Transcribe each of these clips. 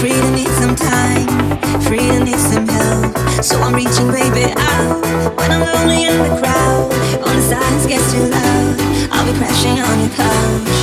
Freedom needs some time, freedom needs some help. So I'm reaching, baby, out. When I'm lonely in the crowd, on the silence gets too loud, I'll be crashing on your couch.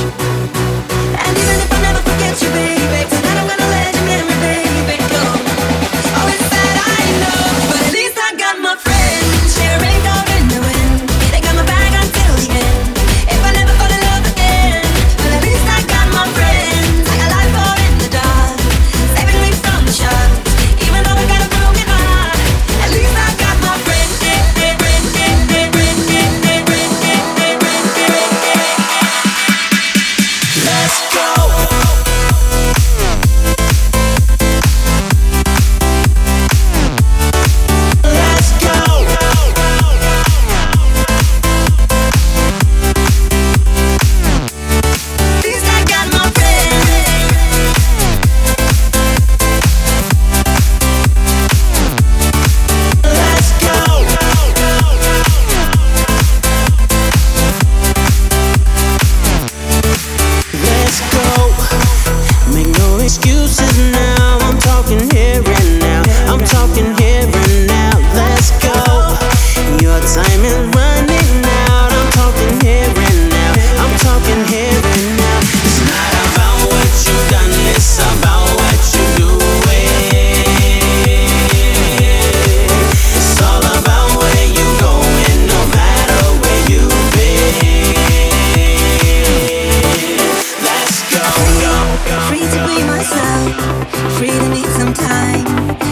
time.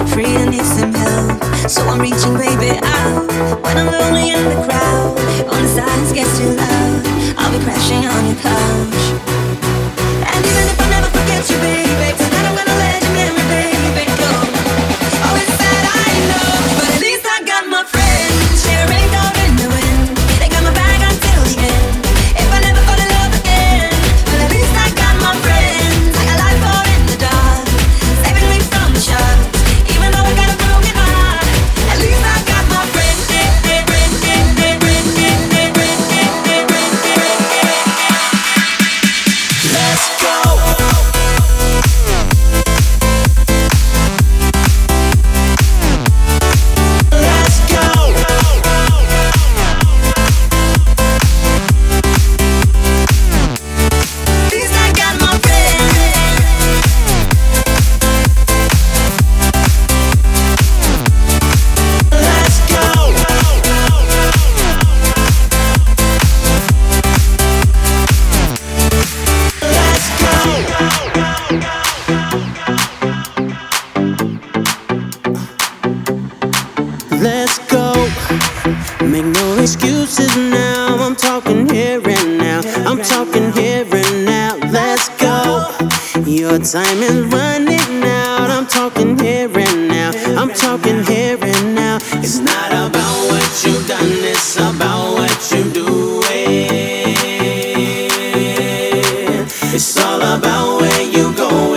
Freedom needs some help, so I'm reaching, baby, out. When I'm lonely in the crowd, on the silence gets too loud, I'll be crashing on your car. excuses now. I'm talking here and now. I'm talking here and now. Let's go. Your time is running out. I'm talking here and now. I'm talking here and now. It's not about what you've done, it's about what you do. It's all about where you go.